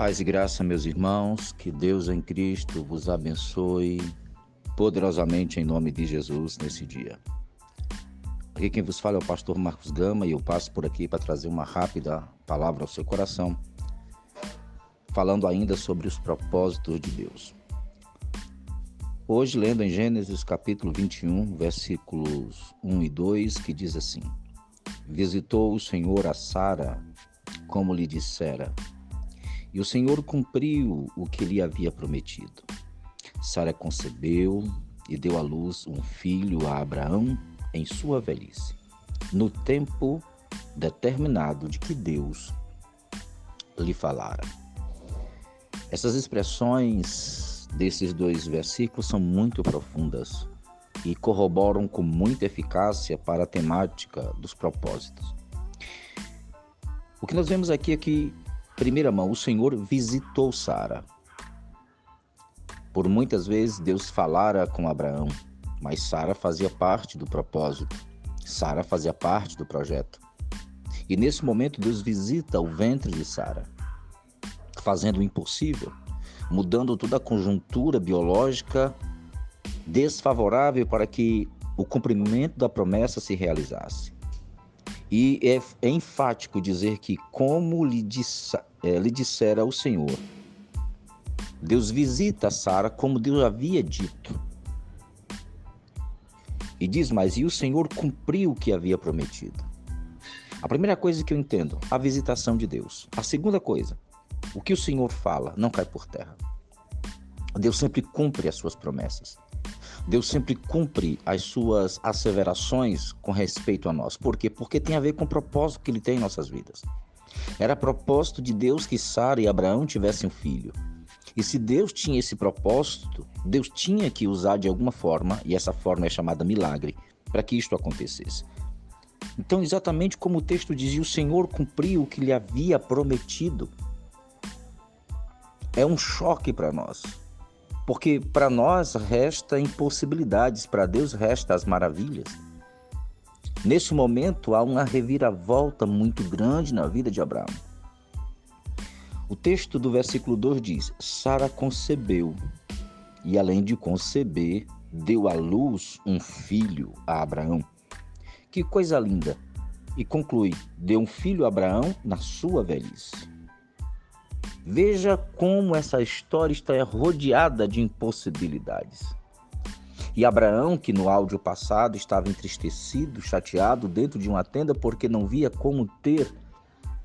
Paz e graça, meus irmãos, que Deus em Cristo vos abençoe poderosamente em nome de Jesus nesse dia. Aqui quem vos fala é o pastor Marcos Gama e eu passo por aqui para trazer uma rápida palavra ao seu coração, falando ainda sobre os propósitos de Deus. Hoje, lendo em Gênesis capítulo 21, versículos 1 e 2, que diz assim: Visitou o Senhor a Sara, como lhe dissera, e o Senhor cumpriu o que lhe havia prometido. Sara concebeu e deu à luz um filho a Abraão em sua velhice, no tempo determinado de que Deus lhe falara. Essas expressões desses dois versículos são muito profundas e corroboram com muita eficácia para a temática dos propósitos. O que nós vemos aqui é que primeira mão, o Senhor visitou Sara. Por muitas vezes Deus falara com Abraão, mas Sara fazia parte do propósito. Sara fazia parte do projeto. E nesse momento Deus visita o ventre de Sara, fazendo o impossível, mudando toda a conjuntura biológica desfavorável para que o cumprimento da promessa se realizasse. E é, é enfático dizer que, como lhe, disse, é, lhe dissera o Senhor, Deus visita Sara como Deus havia dito. E diz mais: e o Senhor cumpriu o que havia prometido. A primeira coisa que eu entendo, a visitação de Deus. A segunda coisa, o que o Senhor fala não cai por terra. Deus sempre cumpre as suas promessas. Deus sempre cumpre as suas asseverações com respeito a nós. Por quê? Porque tem a ver com o propósito que ele tem em nossas vidas. Era propósito de Deus que Sara e Abraão tivessem um filho. E se Deus tinha esse propósito, Deus tinha que usar de alguma forma, e essa forma é chamada milagre, para que isto acontecesse. Então, exatamente como o texto dizia, o Senhor cumpriu o que lhe havia prometido. É um choque para nós. Porque para nós resta impossibilidades, para Deus resta as maravilhas. Nesse momento há uma reviravolta muito grande na vida de Abraão. O texto do versículo 2 diz: Sara concebeu e, além de conceber, deu à luz um filho a Abraão. Que coisa linda! E conclui: deu um filho a Abraão na sua velhice. Veja como essa história está rodeada de impossibilidades. E Abraão, que no áudio passado estava entristecido, chateado dentro de uma tenda porque não via como ter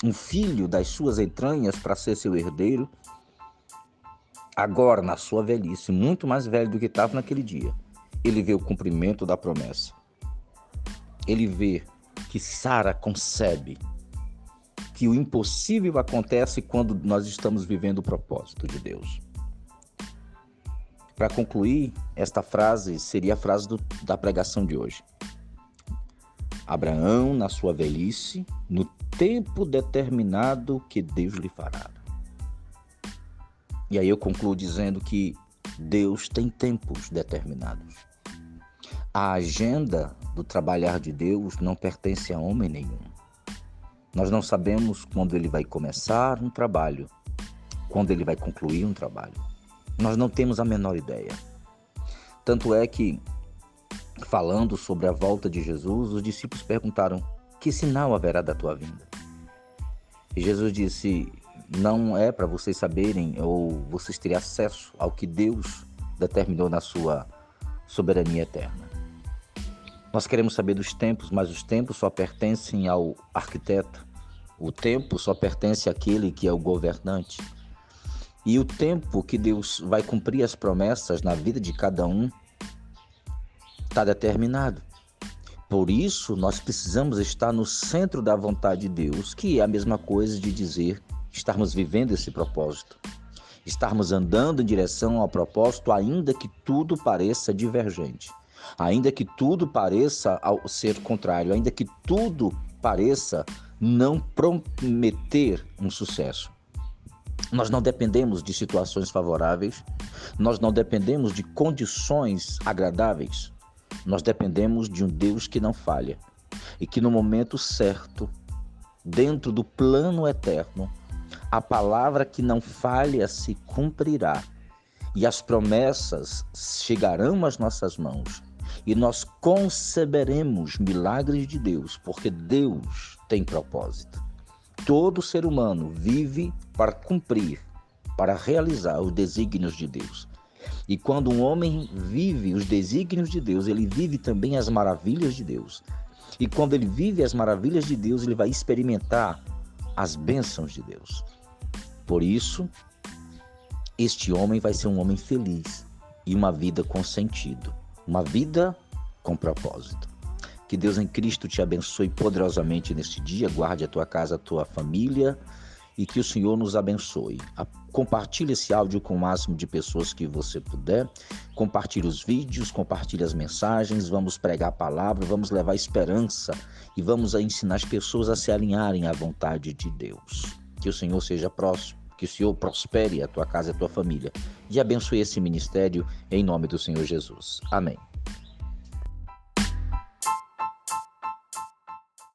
um filho das suas entranhas para ser seu herdeiro, agora na sua velhice, muito mais velho do que estava naquele dia, ele vê o cumprimento da promessa. Ele vê que Sara concebe que o impossível acontece quando nós estamos vivendo o propósito de Deus. Para concluir, esta frase seria a frase do, da pregação de hoje. Abraão, na sua velhice, no tempo determinado que Deus lhe fará. E aí eu concluo dizendo que Deus tem tempos determinados. A agenda do trabalhar de Deus não pertence a homem nenhum. Nós não sabemos quando ele vai começar um trabalho, quando ele vai concluir um trabalho. Nós não temos a menor ideia. Tanto é que, falando sobre a volta de Jesus, os discípulos perguntaram: Que sinal haverá da tua vinda? E Jesus disse: Não é para vocês saberem ou vocês terem acesso ao que Deus determinou na sua soberania eterna. Nós queremos saber dos tempos, mas os tempos só pertencem ao arquiteto. O tempo só pertence àquele que é o governante. E o tempo que Deus vai cumprir as promessas na vida de cada um está determinado. Por isso, nós precisamos estar no centro da vontade de Deus, que é a mesma coisa de dizer estarmos vivendo esse propósito. Estarmos andando em direção ao propósito, ainda que tudo pareça divergente. Ainda que tudo pareça ser contrário, ainda que tudo pareça não prometer um sucesso. Nós não dependemos de situações favoráveis, nós não dependemos de condições agradáveis, nós dependemos de um Deus que não falha e que no momento certo, dentro do plano eterno, a palavra que não falha se cumprirá, e as promessas chegarão às nossas mãos, e nós conceberemos milagres de Deus, porque Deus tem propósito. Todo ser humano vive para cumprir, para realizar os desígnios de Deus. E quando um homem vive os desígnios de Deus, ele vive também as maravilhas de Deus. E quando ele vive as maravilhas de Deus, ele vai experimentar as bênçãos de Deus. Por isso, este homem vai ser um homem feliz e uma vida com sentido, uma vida com propósito. Que Deus em Cristo te abençoe poderosamente neste dia, guarde a tua casa, a tua família e que o Senhor nos abençoe. Compartilhe esse áudio com o máximo de pessoas que você puder. Compartilhe os vídeos, compartilhe as mensagens. Vamos pregar a palavra, vamos levar esperança e vamos ensinar as pessoas a se alinharem à vontade de Deus. Que o Senhor seja próximo, que o Senhor prospere a tua casa e a tua família e abençoe esse ministério em nome do Senhor Jesus. Amém.